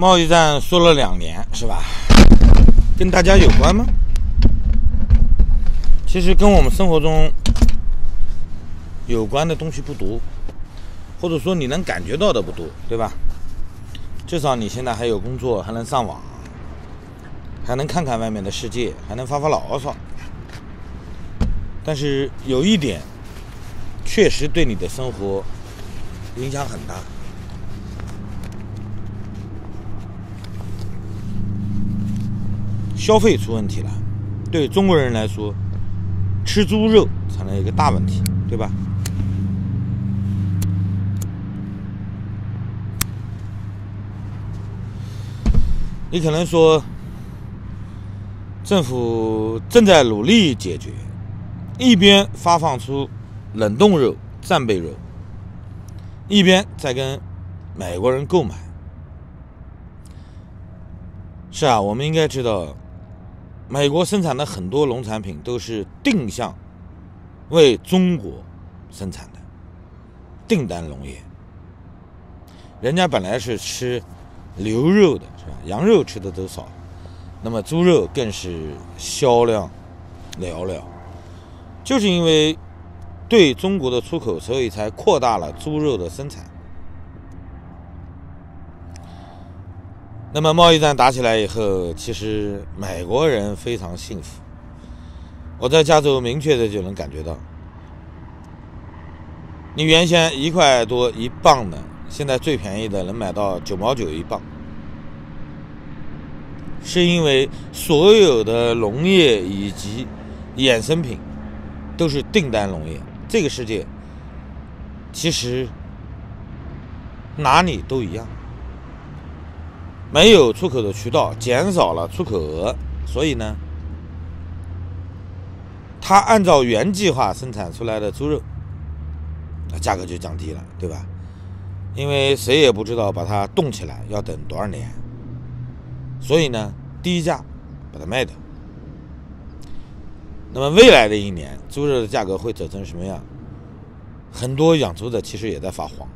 贸易战说了两年，是吧？跟大家有关吗？其实跟我们生活中有关的东西不多，或者说你能感觉到的不多，对吧？至少你现在还有工作，还能上网，还能看看外面的世界，还能发发牢骚。但是有一点，确实对你的生活影响很大。消费出问题了，对中国人来说，吃猪肉成了一个大问题，对吧？你可能说，政府正在努力解决，一边发放出冷冻肉、战备肉，一边在跟美国人购买。是啊，我们应该知道。美国生产的很多农产品都是定向为中国生产的订单农业，人家本来是吃牛肉的，是吧？羊肉吃的都少，那么猪肉更是销量寥寥，就是因为对中国的出口，所以才扩大了猪肉的生产。那么贸易战打起来以后，其实美国人非常幸福。我在加州明确的就能感觉到，你原先一块多一磅的，现在最便宜的能买到九毛九一磅，是因为所有的农业以及衍生品都是订单农业。这个世界其实哪里都一样。没有出口的渠道，减少了出口额，所以呢，它按照原计划生产出来的猪肉，那价格就降低了，对吧？因为谁也不知道把它冻起来要等多少年，所以呢，低价把它卖掉。那么未来的一年，猪肉的价格会走成什么样？很多养猪的其实也在发慌。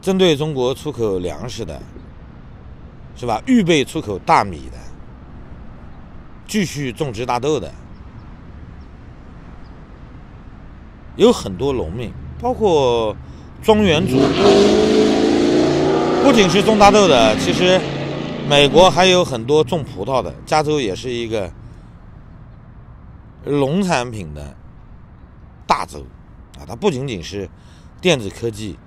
针对中国出口粮食的，是吧？预备出口大米的，继续种植大豆的，有很多农民，包括庄园主，不仅是种大豆的，其实美国还有很多种葡萄的。加州也是一个农产品的大州啊，它不仅仅是电子科技。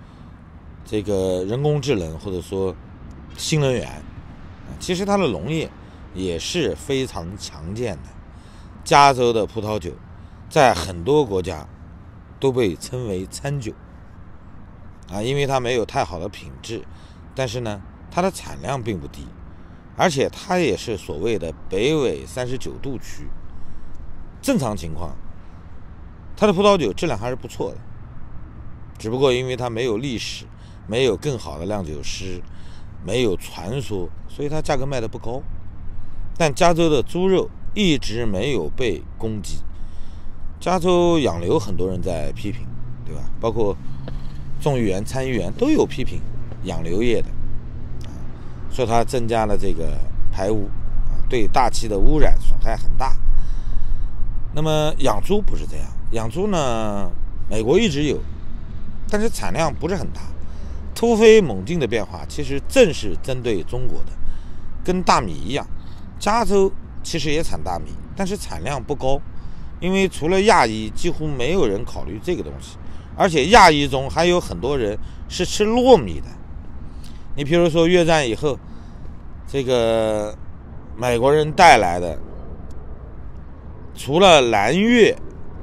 这个人工智能或者说新能源，其实它的农业也是非常强健的。加州的葡萄酒在很多国家都被称为餐酒啊，因为它没有太好的品质，但是呢，它的产量并不低，而且它也是所谓的北纬三十九度区。正常情况，它的葡萄酒质量还是不错的，只不过因为它没有历史。没有更好的酿酒师，没有传说，所以它价格卖的不高。但加州的猪肉一直没有被攻击。加州养牛很多人在批评，对吧？包括众议员、参议员都有批评养牛业的，啊，说它增加了这个排污，啊，对大气的污染损害很大。那么养猪不是这样，养猪呢，美国一直有，但是产量不是很大。突飞猛进的变化，其实正是针对中国的，跟大米一样，加州其实也产大米，但是产量不高，因为除了亚裔，几乎没有人考虑这个东西，而且亚裔中还有很多人是吃糯米的。你比如说越战以后，这个美国人带来的，除了南越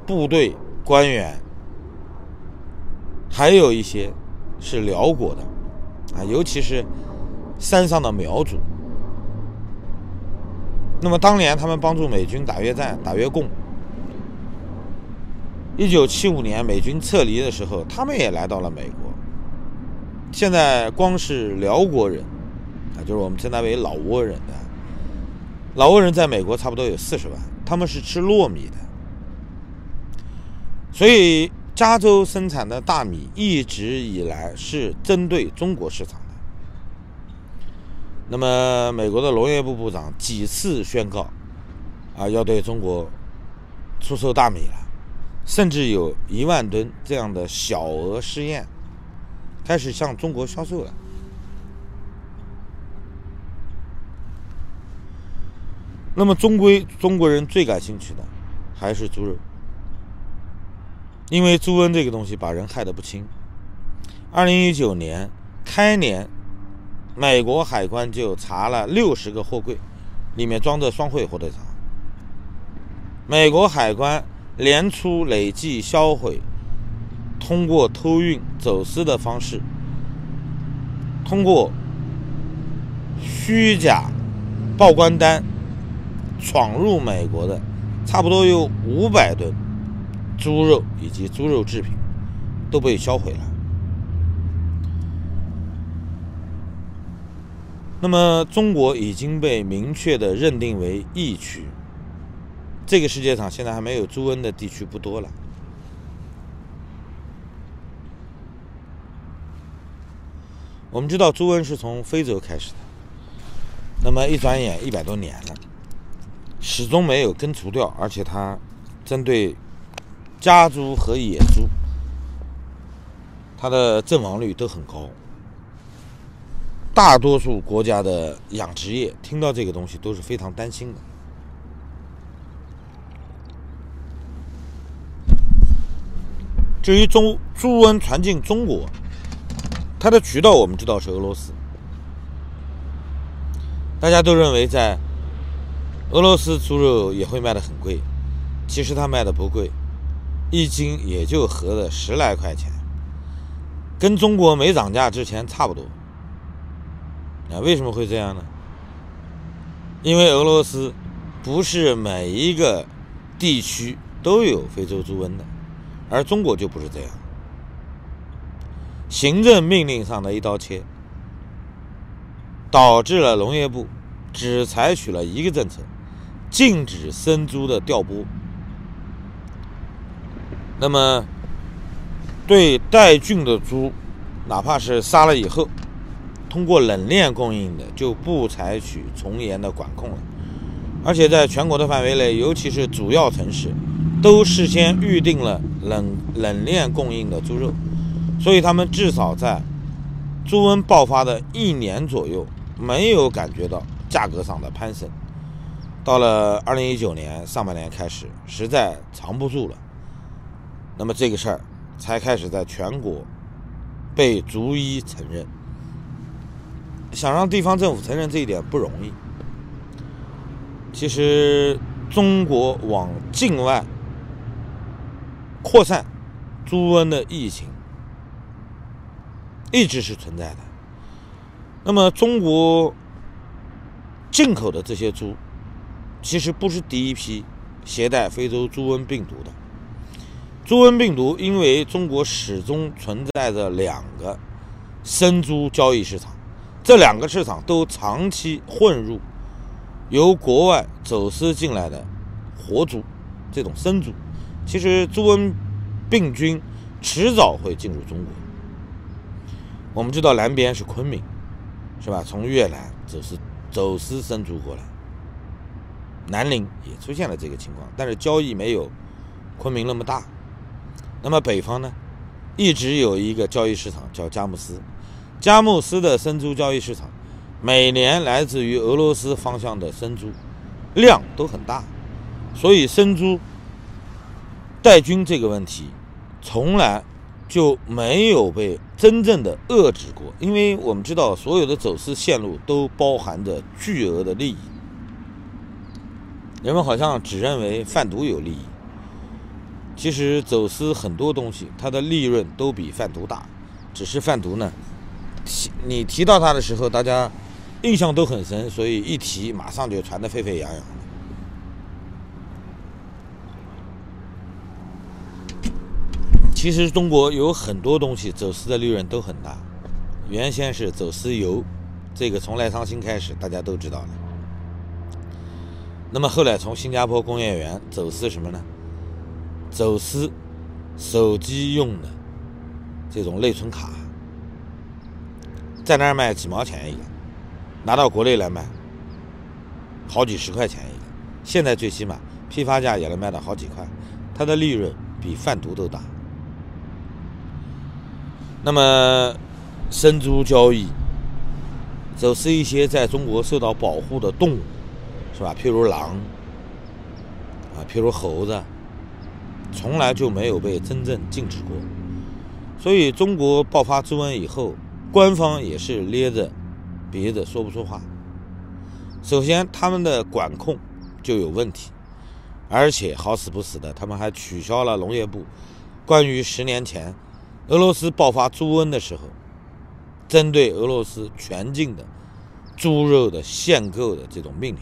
部队官员，还有一些。是辽国的，啊，尤其是山上的苗族。那么当年他们帮助美军打越战、打越共。一九七五年美军撤离的时候，他们也来到了美国。现在光是辽国人，啊，就是我们称他为老挝人的，老挝人在美国差不多有四十万，他们是吃糯米的，所以。加州生产的大米一直以来是针对中国市场的，那么美国的农业部部长几次宣告，啊，要对中国出售大米了，甚至有一万吨这样的小额试验，开始向中国销售了。那么，终归中国人最感兴趣的还是猪肉，因为猪瘟这个东西把人害得不轻。二零一九年开年，美国海关就查了六十个货柜，里面装着双汇火腿肠。美国海关年初累计销毁，通过偷运、走私的方式，通过虚假报关单。闯入美国的，差不多有五百吨猪肉以及猪肉制品都被销毁了。那么，中国已经被明确的认定为疫区。这个世界上现在还没有猪瘟的地区不多了。我们知道猪瘟是从非洲开始的，那么一转眼一百多年了。始终没有根除掉，而且它针对家猪和野猪，它的阵亡率都很高。大多数国家的养殖业听到这个东西都是非常担心的。至于中猪瘟传进中国，它的渠道我们知道是俄罗斯，大家都认为在。俄罗斯猪肉也会卖的很贵，其实它卖的不贵，一斤也就合了十来块钱，跟中国没涨价之前差不多。啊，为什么会这样呢？因为俄罗斯不是每一个地区都有非洲猪瘟的，而中国就不是这样。行政命令上的一刀切，导致了农业部只采取了一个政策。禁止生猪的调拨。那么，对带菌的猪，哪怕是杀了以后，通过冷链供应的，就不采取从严的管控了。而且，在全国的范围内，尤其是主要城市，都事先预定了冷冷链供应的猪肉，所以他们至少在猪瘟爆发的一年左右，没有感觉到价格上的攀升。到了二零一九年上半年开始，实在藏不住了，那么这个事儿才开始在全国被逐一承认。想让地方政府承认这一点不容易。其实，中国往境外扩散猪瘟的疫情一直是存在的。那么，中国进口的这些猪。其实不是第一批携带非洲猪瘟病毒的。猪瘟病毒因为中国始终存在着两个生猪交易市场，这两个市场都长期混入由国外走私进来的活猪，这种生猪。其实猪瘟病菌迟早会进入中国。我们知道南边是昆明，是吧？从越南走私走私生猪过来。南宁也出现了这个情况，但是交易没有昆明那么大。那么北方呢，一直有一个交易市场叫佳木斯，佳木斯的生猪交易市场，每年来自于俄罗斯方向的生猪量都很大，所以生猪带菌这个问题从来就没有被真正的遏制过，因为我们知道所有的走私线路都包含着巨额的利益。人们好像只认为贩毒有利益，其实走私很多东西，它的利润都比贩毒大。只是贩毒呢，提你提到它的时候，大家印象都很深，所以一提马上就传得沸沸扬扬。其实中国有很多东西走私的利润都很大，原先是走私油，这个从赖昌星开始，大家都知道的。那么后来从新加坡工业园走私什么呢？走私手机用的这种内存卡，在那儿卖几毛钱一个，拿到国内来卖，好几十块钱一个。现在最起码批发价也能卖到好几块，它的利润比贩毒都大。那么，生猪交易，走私一些在中国受到保护的动物，是吧？譬如狼，啊，譬如猴子，从来就没有被真正禁止过。所以，中国爆发猪瘟以后，官方也是咧着鼻子说不出话。首先，他们的管控就有问题，而且好死不死的，他们还取消了农业部关于十年前。俄罗斯爆发猪瘟的时候，针对俄罗斯全境的猪肉的限购的这种命令。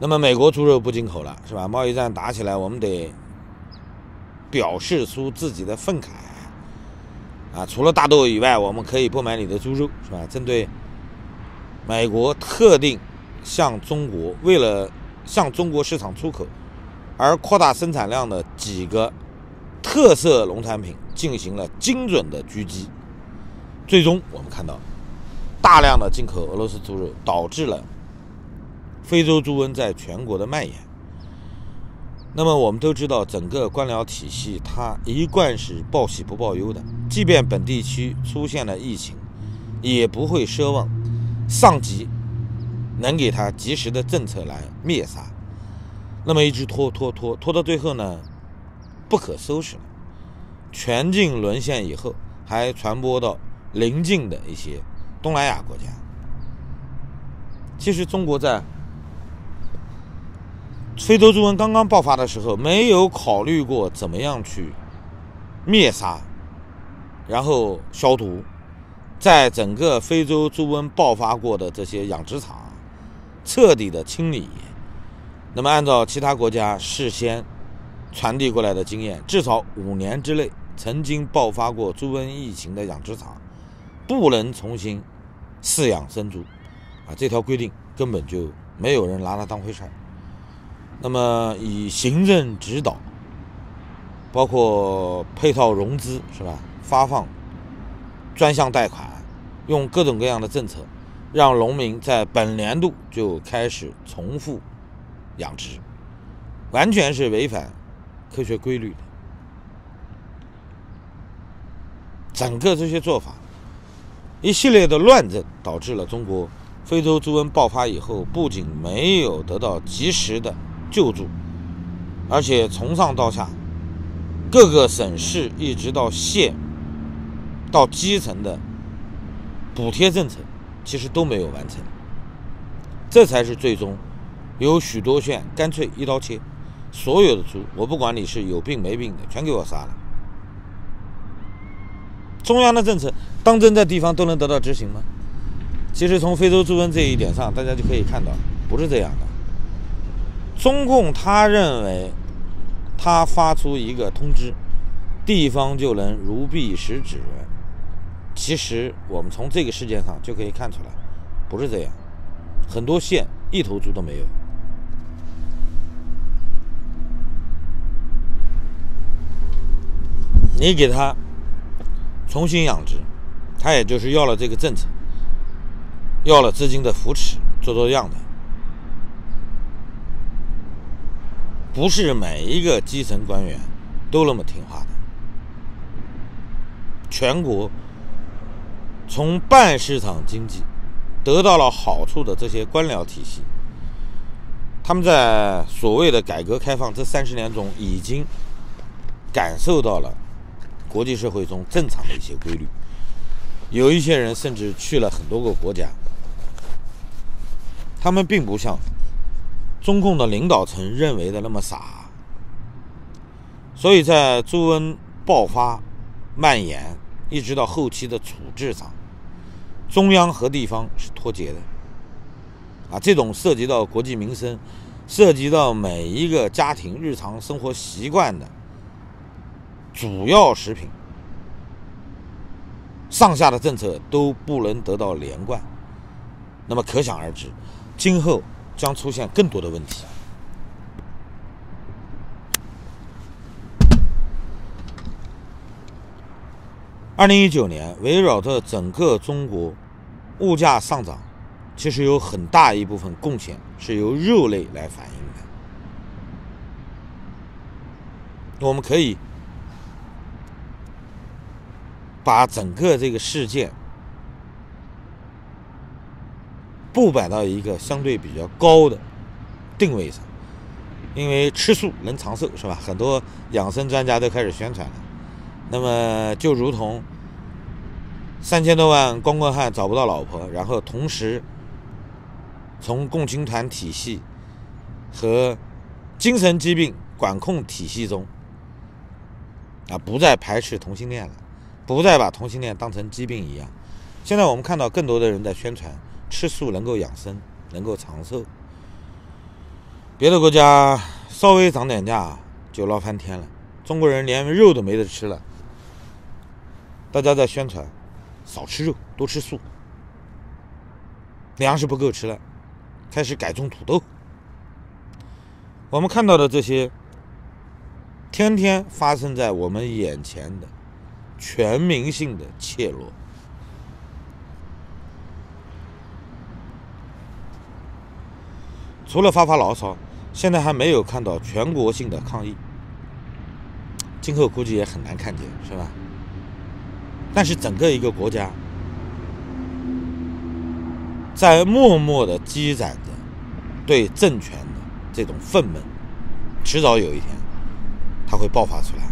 那么美国猪肉不进口了，是吧？贸易战打起来，我们得表示出自己的愤慨啊！除了大豆以外，我们可以不买你的猪肉，是吧？针对美国特定向中国为了向中国市场出口而扩大生产量的几个。特色农产品进行了精准的狙击，最终我们看到大量的进口俄罗斯猪肉，导致了非洲猪瘟在全国的蔓延。那么我们都知道，整个官僚体系它一贯是报喜不报忧的，即便本地区出现了疫情，也不会奢望上级能给他及时的政策来灭杀。那么一直拖拖拖拖到最后呢？不可收拾了，全境沦陷以后，还传播到邻近的一些东南亚国家。其实，中国在非洲猪瘟刚刚爆发的时候，没有考虑过怎么样去灭杀，然后消毒，在整个非洲猪瘟爆发过的这些养殖场彻底的清理。那么，按照其他国家事先。传递过来的经验，至少五年之内曾经爆发过猪瘟疫情的养殖场，不能重新饲养生猪，啊，这条规定根本就没有人拿它当回事儿。那么以行政指导，包括配套融资是吧？发放专项贷款，用各种各样的政策，让农民在本年度就开始重复养殖，完全是违反。科学规律的，整个这些做法，一系列的乱政，导致了中国非洲猪瘟爆发以后，不仅没有得到及时的救助，而且从上到下，各个省市一直到县，到基层的补贴政策，其实都没有完成，这才是最终有许多县干脆一刀切。所有的猪，我不管你是有病没病的，全给我杀了。中央的政策当真在地方都能得到执行吗？其实从非洲猪瘟这一点上，大家就可以看到，不是这样的。中共他认为，他发出一个通知，地方就能如臂使指。其实我们从这个事件上就可以看出来，不是这样。很多县一头猪都没有。你给他重新养殖，他也就是要了这个政策，要了资金的扶持，做做样的。不是每一个基层官员都那么听话的。全国从半市场经济得到了好处的这些官僚体系，他们在所谓的改革开放这三十年中，已经感受到了。国际社会中正常的一些规律，有一些人甚至去了很多个国家，他们并不像中共的领导层认为的那么傻，所以在猪瘟爆发、蔓延，一直到后期的处置上，中央和地方是脱节的。啊，这种涉及到国计民生、涉及到每一个家庭日常生活习惯的。主要食品，上下的政策都不能得到连贯，那么可想而知，今后将出现更多的问题。二零一九年，围绕着整个中国物价上涨，其实有很大一部分贡献是由肉类来反映的。我们可以把整个这个事件布摆到一个相对比较高的定位上，因为吃素能长寿，是吧？很多养生专家都开始宣传了。那么，就如同三千多万光棍汉找不到老婆，然后同时从共青团体系和精神疾病管控体系中啊，不再排斥同性恋了，不再把同性恋当成疾病一样。现在我们看到更多的人在宣传吃素能够养生，能够长寿。别的国家稍微涨点价就闹翻天了，中国人连肉都没得吃了。大家在宣传，少吃肉，多吃素。粮食不够吃了，开始改种土豆。我们看到的这些，天天发生在我们眼前的全民性的怯懦，除了发发牢骚，现在还没有看到全国性的抗议。今后估计也很难看见，是吧？但是整个一个国家在默默的积攒着对政权的这种愤懑，迟早有一天，它会爆发出来。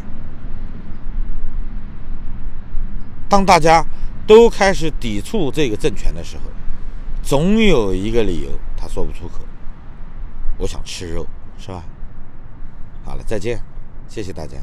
当大家都开始抵触这个政权的时候，总有一个理由他说不出口。我想吃肉，是吧？好了，再见，谢谢大家。